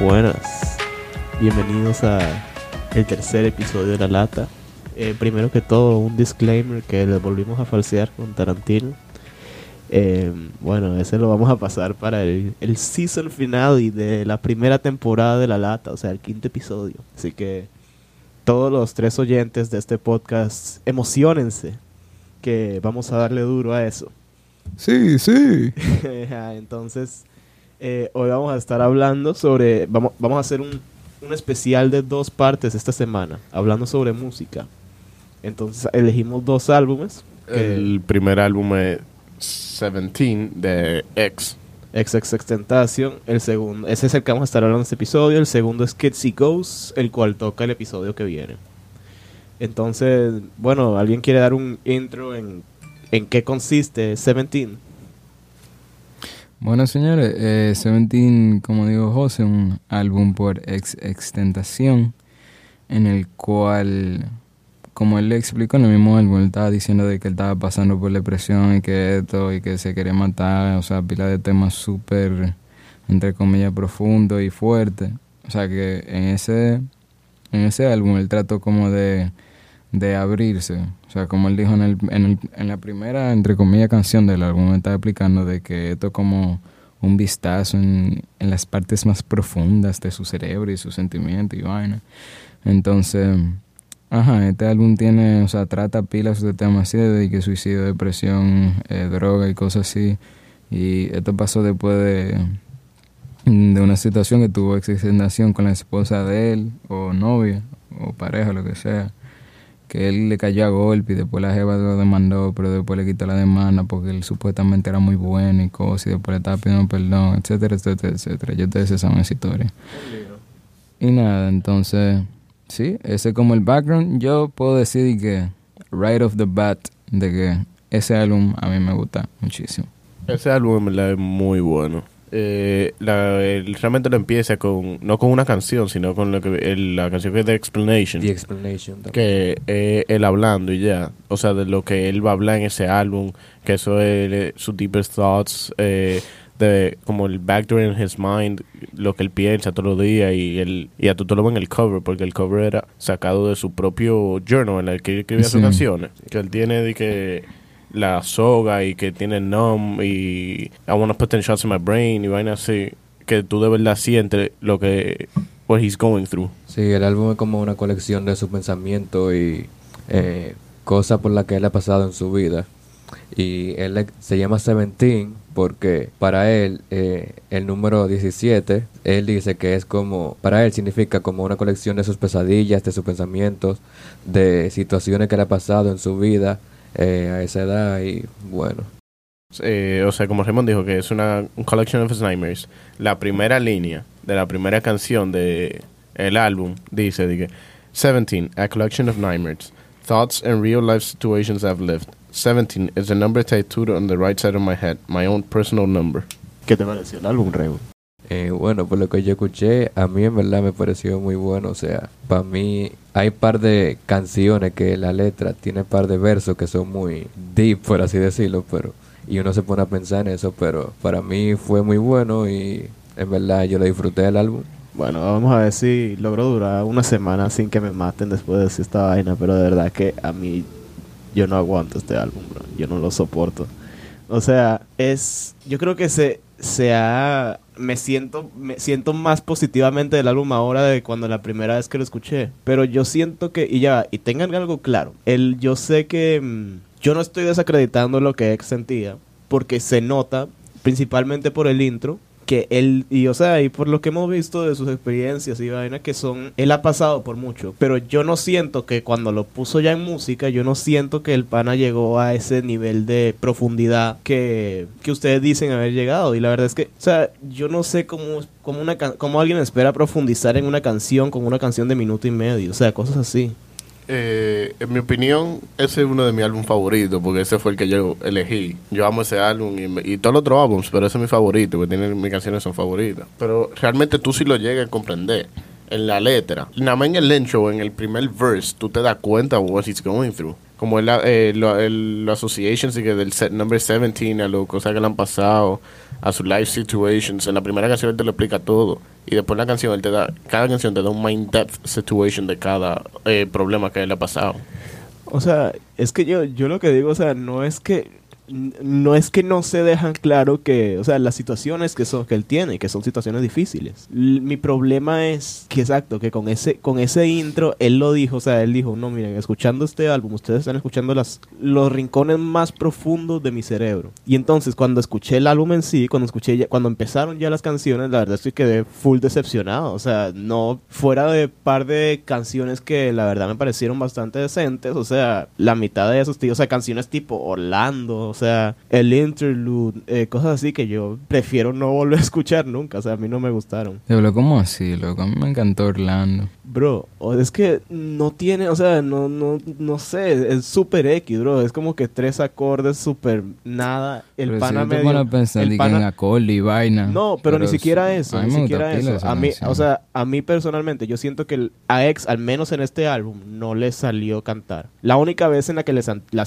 Buenas, bienvenidos a el tercer episodio de La Lata. Eh, primero que todo, un disclaimer que le volvimos a falsear con Tarantino. Eh, bueno, ese lo vamos a pasar para el, el season final y de la primera temporada de La Lata, o sea, el quinto episodio. Así que todos los tres oyentes de este podcast, emocionense, que vamos a darle duro a eso. Sí, sí. Entonces, eh, hoy vamos a estar hablando sobre, vamos, vamos a hacer un, un especial de dos partes esta semana, hablando sobre música. Entonces, elegimos dos álbumes. El primer álbum es 17 de X. XX Tentacion. El segundo, ese es el que vamos a estar hablando en este episodio. El segundo es Kids y Ghosts, el cual toca el episodio que viene. Entonces, bueno, ¿alguien quiere dar un intro en, en qué consiste 17? Bueno, señores, eh, Seventeen, como dijo José, un álbum por ex extentación, en el cual, como él le explicó en el mismo álbum, él estaba diciendo de que él estaba pasando por depresión y que esto, y que se quería matar, o sea, pila de temas súper, entre comillas, profundo y fuerte. O sea, que en ese, en ese álbum él trató como de, de abrirse. O sea, como él dijo en, el, en, el- en la primera, entre comillas, canción del álbum, estaba explicando de que esto es como un vistazo en, en las partes más profundas de su cerebro y sus sentimientos y vaina. Entonces, ajá, este álbum tiene, o sea, trata pilas de temas así, de que suicidio, depresión, eh, droga y cosas así. Y esto pasó después de, de una situación que tuvo exendación con la esposa de él, o novia, o pareja, lo que sea que él le cayó a golpe y después la jeva lo demandó, pero después le quitó la demanda porque él supuestamente era muy bueno y cosas, y después le estaba pidiendo perdón, etcétera, etcétera, etcétera. Ya ustedes saben esa historia. Y nada, entonces, sí, ese es como el background. Yo puedo decir que, right off the bat, de que ese álbum a mí me gusta muchísimo. Ese álbum en verdad es muy bueno. Eh, la- él realmente lo empieza con, no con una canción, sino con lo que, el- la canción que es The Explanation. The Explanation. también. que es él hablando y ya. O sea, de lo que él va a hablar en ese álbum, que eso es eh, sus deepest thoughts, eh, de como el backdoor in his mind, lo que él piensa todos los días y él y a tú te lo ves en el cover, porque el cover era sacado de su propio journal en el que él escribía sus canciones. Que él tiene de que la soga y que tiene numb y I wanna put 10 shots in my brain y vaina así. Que tú de verdad sientes lo que, what he's going through. Sí, el álbum es como una colección de sus pensamientos y eh, cosas por las que él ha pasado en su vida. Y él se llama Seventeen porque para él eh, el número 17, él dice que es como, para él significa como una colección de sus pesadillas, de sus pensamientos, de situaciones que le ha pasado en su vida eh, a esa edad y bueno. Eh, o sea, como Raymond dijo, que es una un collection of his nightmares. La primera línea de la primera canción de el álbum dice, dice 17, a collection of nightmares. Thoughts and real life situations I've lived. 17 is the number tattooed on the right side of my head, my own personal number. ¿Qué te pareció el álbum, Rebo? Eh, bueno, por lo que yo escuché, a mí en verdad me pareció muy bueno. O sea, para mí hay par de canciones que la letra tiene par de versos que son muy deep, por así decirlo, pero y uno se pone a pensar en eso, pero para mí fue muy bueno y en verdad yo lo disfruté del álbum. Bueno, vamos a ver si logro durar una semana sin que me maten después de decir esta vaina, pero de verdad que a mí yo no aguanto este álbum, bro. yo no lo soporto. O sea, es yo creo que se se ha me siento me siento más positivamente del álbum ahora de cuando la primera vez que lo escuché, pero yo siento que y ya y tengan algo claro, el yo sé que mm, yo no estoy desacreditando lo que X sentía porque se nota principalmente por el intro que él, y o sea, y por lo que hemos visto de sus experiencias y vainas que son, él ha pasado por mucho, pero yo no siento que cuando lo puso ya en música, yo no siento que el pana llegó a ese nivel de profundidad que, que ustedes dicen haber llegado, y la verdad es que, o sea, yo no sé cómo, cómo, una, cómo alguien espera profundizar en una canción con una canción de minuto y medio, o sea, cosas así. Eh, en mi opinión, ese es uno de mis álbumes favoritos, porque ese fue el que yo elegí. Yo amo ese álbum y, y todos los otros álbumes, pero ese es mi favorito, porque tiene, mis canciones son favoritas. Pero realmente tú sí lo llegas a comprender. En la letra. Nada más en el intro, en el primer verse, tú te das cuenta what he's going through. Como el, eh, lo, el, lo association sí que del set number 17, a las cosas que le han pasado, a su life situations. En la primera canción él te lo explica todo. Y después la canción él te da, cada canción te da un mind depth situation de cada eh, problema que él ha pasado. O sea, es que yo, yo lo que digo, o sea, no es que no es que no se dejan claro que, o sea, las situaciones que son que él tiene, que son situaciones difíciles. Mi problema es que exacto, que con ese con ese intro él lo dijo, o sea, él dijo, "No, miren, escuchando este álbum, ustedes están escuchando las los rincones más profundos de mi cerebro." Y entonces cuando escuché el álbum en sí, cuando escuché cuando empezaron ya las canciones, la verdad es que quedé full decepcionado, o sea, no fuera de par de canciones que la verdad me parecieron bastante decentes, o sea, la mitad de esos, tío, o sea, canciones tipo Orlando, sea, el interlude, eh, cosas así que yo prefiero no volver a escuchar nunca, o sea, a mí no me gustaron. Diablo, ¿cómo así, loco? A mí me encantó Orlando. Bro, es que no tiene, o sea, no, no, no sé, es súper X, bro, es como que tres acordes súper nada, el Pero pana si medio... pensar el que en pana- acorde y vaina. No, pero, ni siquiera eso, ni siquiera eso. A mí, canción. o sea, a mí personalmente, yo siento que el- a X, al menos en este álbum, no le salió cantar. La única vez en la que le,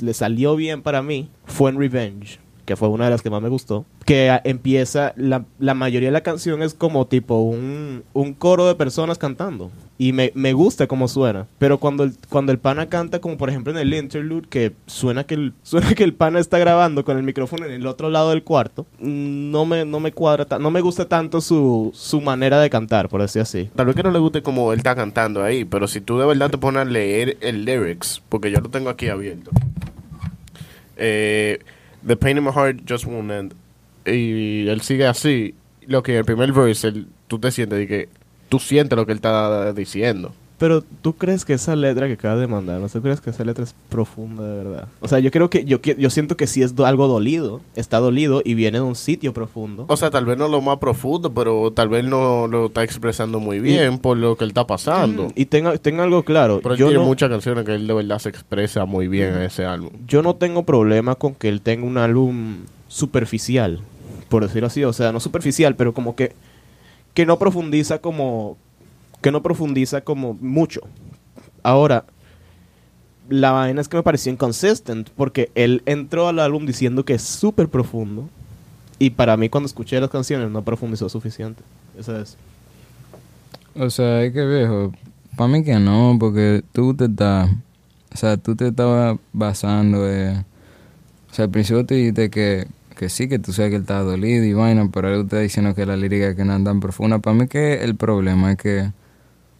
le salió bien para mí fue en Revenge, que fue una de las que más me gustó. Que empieza, la, la mayoría de la canción es como tipo un, un coro de personas cantando. Y me, me gusta cómo suena. Pero cuando el, cuando el pana canta, como por ejemplo en el interlude, que suena que el, suena que el pana está grabando con el micrófono en el otro lado del cuarto, no me, no me cuadra, no me gusta tanto su, su manera de cantar, por decir así. Tal vez que no le guste como él está cantando ahí, pero si tú de verdad te pones a leer el lyrics, porque yo lo tengo aquí abierto. Eh, The pain in my heart just won't end. Y él sigue así. Lo que el primer verse, él- tú te sientes de que tú sientes lo que él está diciendo. Pero tú crees que esa letra que acabas de mandar, ¿no tú crees que esa letra es profunda de verdad? O sea, yo creo que yo, yo siento que sí es do- algo dolido, está dolido y viene de un sitio profundo. O sea, tal vez no lo más profundo, pero tal vez no lo está expresando muy bien por lo que él está pasando. Mm, Y tenga, tenga algo claro, Pero yo tiene no, muchas canciones que él de verdad se expresa muy bien en ese álbum. yo no tengo problema con que él tenga un álbum superficial, por decirlo así, o sea, no superficial, pero como que que no profundiza como que no profundiza como mucho. Ahora, la vaina es que me pareció inconsistent porque él entró al álbum diciendo que es súper profundo y para mí cuando escuché las canciones no profundizó suficiente. Eso es. O sea, es que viejo, para mí que no, porque tú te estás, o sea, tú te estabas basando, eh, o sea, al principio te dijiste que, que sí, que tú sabes que él está dolido y vaina, pero él está diciendo que la lírica que no es tan profunda. Para mí que el problema es que,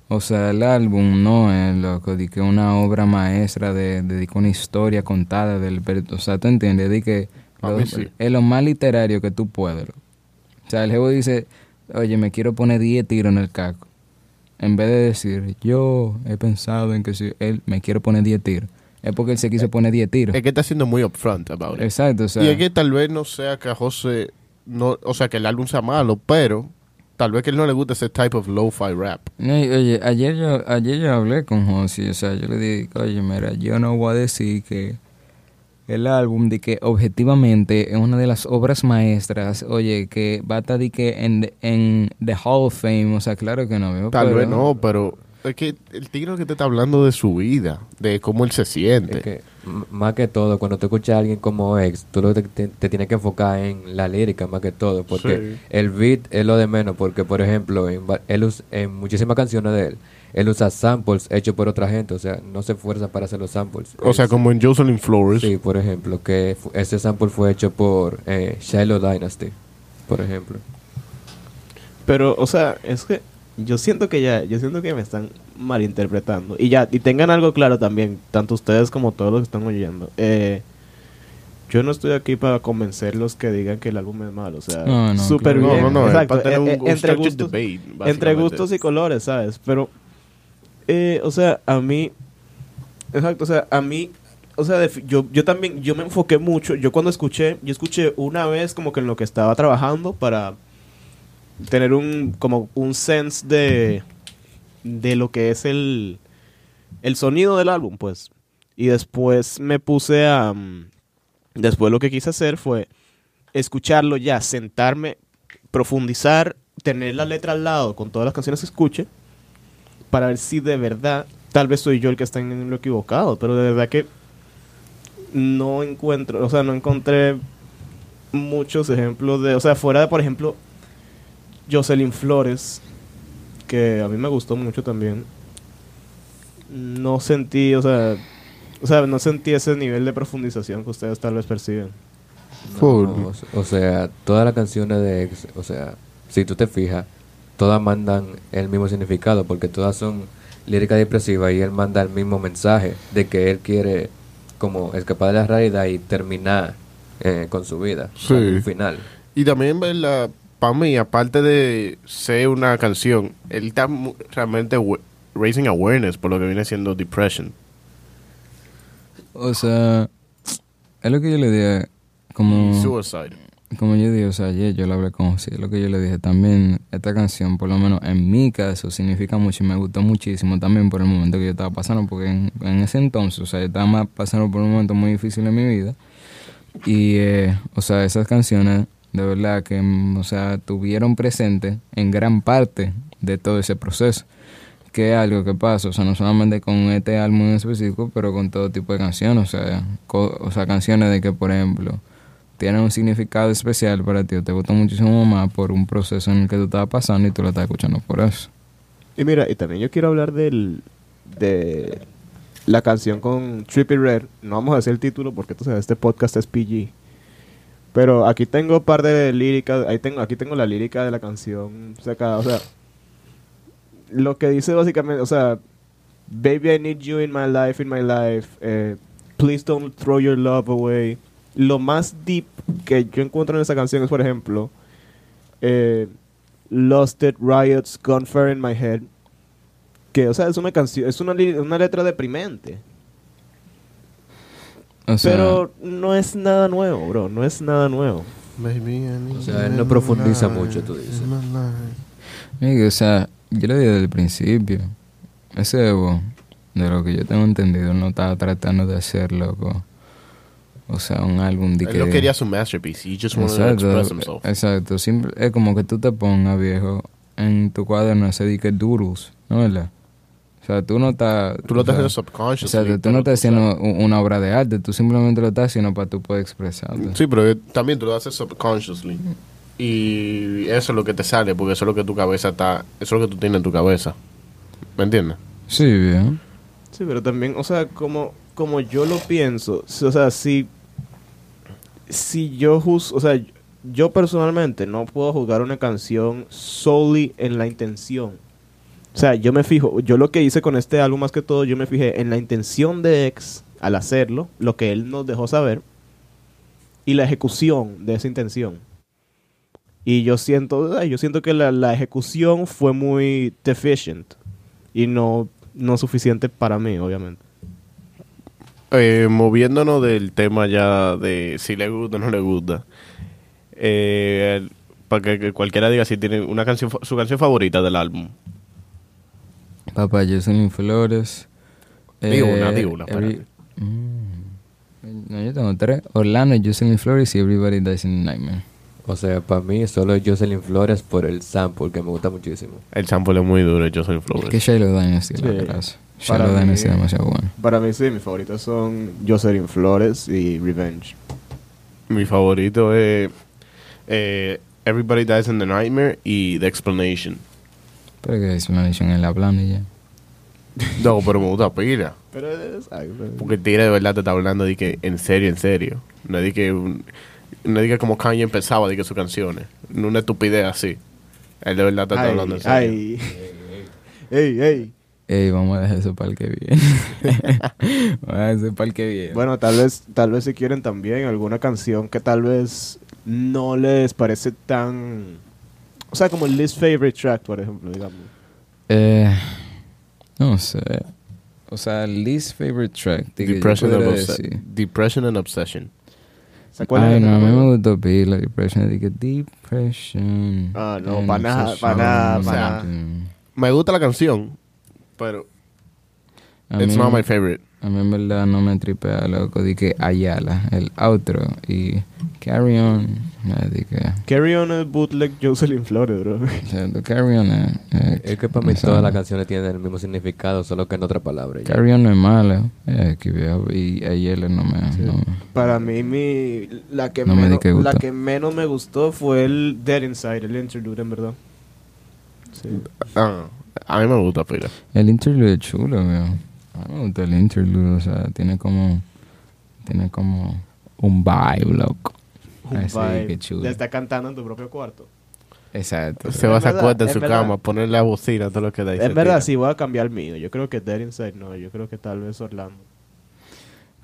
o sea, el álbum no es loco, de que una obra maestra de, de, de que una historia contada del, o sea, tú entiendes, de que A lo- mí sí. es lo más literario que tú puedes. loco. O sea, el jefe dice, oye, me quiero poner 10 tiros en el caco. En vez de decir, yo he pensado en que si él me quiero poner 10 tiros. Es porque él se quiso poner 10 tiros. Es que está siendo muy upfront about it. Exacto, o sea. y es que tal vez no sea que a José, no, o sea, que el álbum sea malo, pero tal vez que él no le guste ese type of lo-fi rap. No, oye, ayer yo, ayer yo hablé con José, o sea, yo le dije, oye, mira, yo no voy a decir que el álbum de que objetivamente es una de las obras maestras, oye, que va a estar de que en, en The Hall of Fame, o sea, claro que no veo. Tal pero- vez no, pero es que el tigre que te está hablando de su vida, de cómo él se siente. Es que, m- más que todo, cuando tú escuchas a alguien como ex, tú lo que te, te tienes que enfocar en la lírica más que todo, porque Sí. el beat es lo de menos, porque por ejemplo, en, él us- en muchísimas canciones de él, él usa samples hechos por otra gente, o sea, no se esfuerza para hacer los samples. o sea, como en Jocelyn Flores. Sí, por ejemplo, que ese sample fue hecho por eh, Shiloh Dynasty, por ejemplo. Pero, o sea, es que yo siento que ya, yo siento que me están malinterpretando. Y ya, y tengan algo claro también, tanto ustedes como todos los que están oyendo. Eh, yo no estoy aquí para convencerlos que digan que el álbum es malo, o sea, No, no, súper claro. bien. No, no, Exacto, para tener un- un entre gustos, debate, entre gustos y colores, ¿sabes? Pero, eh, o sea, a mí, exacto, o sea, a mí, o sea, yo, yo también, yo me enfoqué mucho, yo cuando escuché, yo escuché una vez como que en lo que estaba trabajando para tener un, como un sense de, de lo que es el, el sonido del álbum, pues. Y después me puse a, mm, después lo que quise hacer fue escucharlo ya, sentarme, profundizar, tener la letra al lado con todas las canciones que escuche para ver si de verdad, tal vez soy yo el que está en lo equivocado, pero de verdad que no encuentro, o sea, no encontré muchos ejemplos de, o sea, fuera de, por ejemplo, Jocelyn Flores, que a mí me gustó mucho también. No sentí, o sea, o sea, no sentí ese nivel de profundización que ustedes tal vez perciben. Full. No, o sea, todas las canciones de ex, o sea, si tú te fijas, todas mandan el mismo significado porque todas son líricas depresivas y él manda el mismo mensaje de que él quiere como escapar de la realidad y terminar eh, con su vida. Sí. al final. Y también, ¿verdad? Para mí, aparte de ser una canción, él está realmente raising awareness por lo que viene siendo depression. O sea, es lo que yo le dije, como, Suicide. como yo dije, o sea, ayer yo lo hablé con José, lo que yo le dije también, esta canción, por lo menos en mi caso, significa mucho y me gustó muchísimo también por el momento que yo estaba pasando, porque en, en ese entonces, o sea, yo estaba más pasando por un momento muy difícil en mi vida. Y, eh, o sea, esas canciones, de verdad que, mm, o sea, tuvieron presente en gran parte de todo ese proceso. Que es algo que pasa, o sea, no solamente con este álbum en específico, pero con todo tipo de canciones, o sea, o sea, canciones de que, por ejemplo, tienen un significado especial para ti, o te gustan muchísimo más por un proceso en el que tú estabas pasando y tú lo estás escuchando por eso. Y mira, y también yo quiero hablar del de la canción con Trippy Red. No vamos a decir el título porque tú este podcast es PG. Pero aquí tengo un par de líricas, ahí tengo, aquí tengo la lírica de la canción sacada, o sea, lo que dice básicamente, o sea, Baby I need you in my life, in my life, eh, please don't throw your love away. Lo más deep que yo encuentro en esa canción es, por ejemplo, eh, Lost It, Riots, Gunfire in My Head. Que, o sea, es una canción, es una letra deprimente. O sea, pero no es nada nuevo, bro. No es nada nuevo. O sea, él no profundiza mucho, tú dices. Miguel, o sea, yo le dije desde el principio, ese Evo, de lo que yo tengo entendido, no estaba tratando de hacer, loco. O sea, un álbum de Él que... no quería su masterpiece. He just wanted to express himself. exacto. Simple- es como que tú te pongas, viejo, en tu cuaderno ese de que doodles, ¿no verdad? O sea, tú no estás... Tú lo estás haciendo subconsciously. O sea, tú no estás haciendo una obra de arte, tú simplemente lo estás haciendo para tú poder expresarte. Sí, pero también tú lo haces subconsciously. Y eso es lo que te sale, porque eso es lo que tu cabeza está... Eso es lo que tú tienes en tu cabeza. ¿Me entiendes? Sí, viejo. Sí, pero también, o sea, como, como yo lo pienso, o sea, si, si yo juzgo, o sea, yo personalmente no puedo juzgar una canción solely en la intención. O sea, yo me fijo, yo lo que hice con este álbum más que todo, yo me fijé en la intención de X al hacerlo, lo que él nos dejó saber, y la ejecución de esa intención. Y yo siento, yo siento que la, la ejecución fue muy deficient y no, no suficiente para mí, obviamente. Eh, moviéndonos del tema ya de si le gusta o no le gusta. Eh, para que, que cualquiera diga si tiene una canción, su canción favorita del álbum. Papá Jocelyn Flores. Di una, di una, every- Mm. No, yo tengo tres. Orlando, Jocelyn Flores y Everybody Dies in a Nightmare. O sea, para mí solo Jocelyn Flores por el sample que me gusta muchísimo. El sample es muy duro, yo soy Es que Shiloh Dynasty, la Sí. verdad. Para Shiloh Dynasty es demasiado bueno. Para mí sí, mis favoritos son Jocelyn Flores y Revenge. Mi favorito es eh, Everybody Dies in the Nightmare y The Explanation. Pero que es una edición en la plana y ya. No, pero me gusta pila. Pero es... ay, pero- Porque el tigre de verdad te está hablando de que en serio, en serio. No es de que, un- no es de que como Kanye empezaba de que sus canciones. No una estupidez así. Él de verdad te está hablando en serio. ay. Ey, ey. Ey, vamos a dejar eso para el que viene. vamos a dejar eso para el que viene. Bueno, tal vez, tal vez si quieren también alguna canción que tal vez no les parece tan... O sea, como el least favorite track, por ejemplo, digamos. Eh, no sé. O sea, el least favorite track. Depression, and decir. Depression and Obsession. O sea, ¿cuál es Ay, no, a mí me gustó pila Depression. Dije Depression. Ah, no, and pa' nada, pa' obsession. nada, pa' nada. Me gusta la canción, pero A it's mí- not my favorite. A mí en verdad no me tripea, loco. Dije Ayala, el outro. Y Carry On, me dije. Carry On es bootleg Jocelyn Flores, bro. O sea, Carry On es. eh, Es que para mí todas las canciones tienen el mismo significado, solo que en otra palabra. ya. Carry On no es mala. Eh, que veo, y ayer no me. No, me- Para mí, mi, la, que No me di menos, gusta. la que menos me gustó fue el Dead Inside, el interlude, en verdad. Sí. Ah, a mí me gusta, pila. El interlude es chulo, veo. A mí me gusta el interlude, o sea, tiene como. Tiene como. Un vibe, loco. Un Así, vibe. qué chulo. Ya está cantando en tu propio cuarto. Exacto. Se va a en en su verdad. cama, poner la bocina, todo lo que da. En verdad, tira. sí, voy a cambiar el mío. Yo creo que Dead Inside no. Yo creo que tal vez Orlando.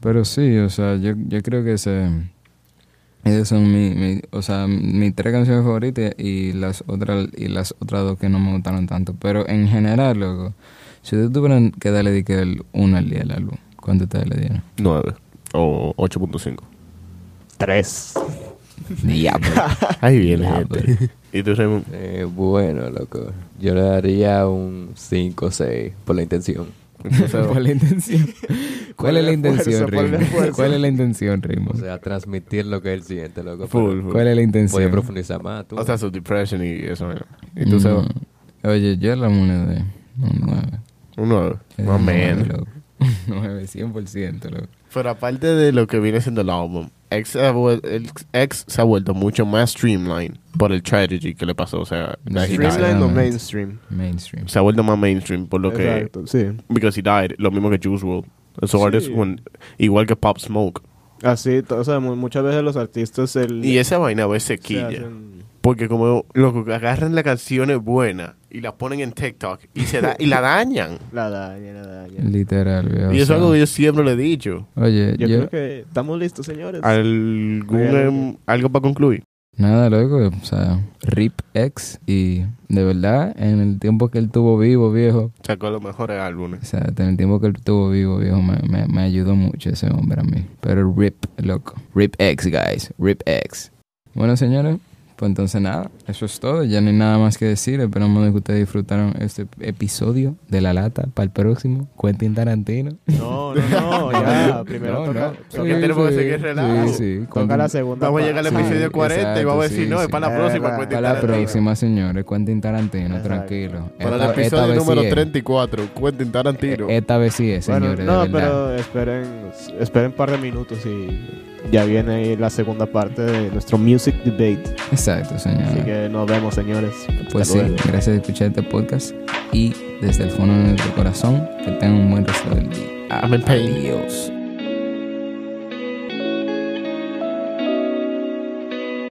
Pero sí, o sea, yo, yo creo que ese, esas son mi, mi- o sea, mis tres canciones favoritas y las otras y las otras dos que no me gustaron tanto. Pero en general, loco, si ustedes tuvieran que darle de que el 1 al día al álbum, ¿cuánto ustedes le dieron? 9 o 8.5. Tres. Diablo. Ahí viene, Diablo. gente. ¿Y tú, Raymond? Eh, bueno, loco. Yo le daría un 5 o 6 por la intención. ¿Cuál es la intención? ¿Cuál es la intención, Raymond? ¿Cuál es la intención, O Raymond? sea, transmitir lo que él siente, loco. Full, full. ¿Cuál es la Voy a intención? profundizar más, tú. O sea, su depression y eso. ¿no? ¿Y tú, Mm, Seba? Oye, yo la moneda un 9. Un 9. Más o menos. 9, 100%, loco. Pero aparte de lo que viene siendo el álbum, X, X se ha vuelto mucho más streamlined por el tragedy que le pasó. O sea. Streamline o mainstream. Mainstream. se ha vuelto más mainstream por lo que. Exacto, sí. Because he died. Lo mismo que Juice WRLD. Esos Sí. artists, when- igual que Pop Smoke. Así, o sea, mu- muchas veces los artistas el, Y esa vaina a veces se quilla. hacen- Porque como lo que agarran las canciones buenas y las ponen en TikTok y se da, y la dañan. La daña, la daña. Literal, viejo. y eso es algo que yo siempre le he dicho. Oye, Yo, yo, creo que estamos listos, señores. ¿Algún, Oigan, em, ¿Algo para concluir? nada, loco, o sea, RIP X y de verdad, en el tiempo que él tuvo vivo, viejo, Sacó los mejores álbumes. o sea, en el tiempo que él estuvo vivo, viejo, me, me, me ayudó mucho ese hombre a mí. Pero RIP, loco. RIP X, guys. RIP X. Bueno, señores, pues entonces nada, eso es todo. Ya no hay nada más que decir. Esperamos que ustedes disfrutaron este episodio de La Lata. Para el próximo, Quentin Tarantino. No, no, no, ya. Primero No, toca, no. que tenemos que seguir relajo. Sí, sí. toca la segunda Vamos a llegar al episodio Sí, 40 y vamos a decir, sí, no, es sí. para la próxima. verdad. Quentin Para la próxima, señores. Quentin Tarantino, Exacto. tranquilo. Para Esta- el esta episodio vez número sí es. 34, Quentin Tarantino. Esta vez sí es, Bueno, señores, no, de verdad. pero esperen, esperen un par de minutos y ya viene ahí la segunda parte de nuestro music debate. Exacto, señores. Así que nos vemos, señores. Pues Hasta sí, luego. gracias por escuchar este podcast y desde el fondo de nuestro corazón, que tengan un buen resto del día. Amén. Adiós.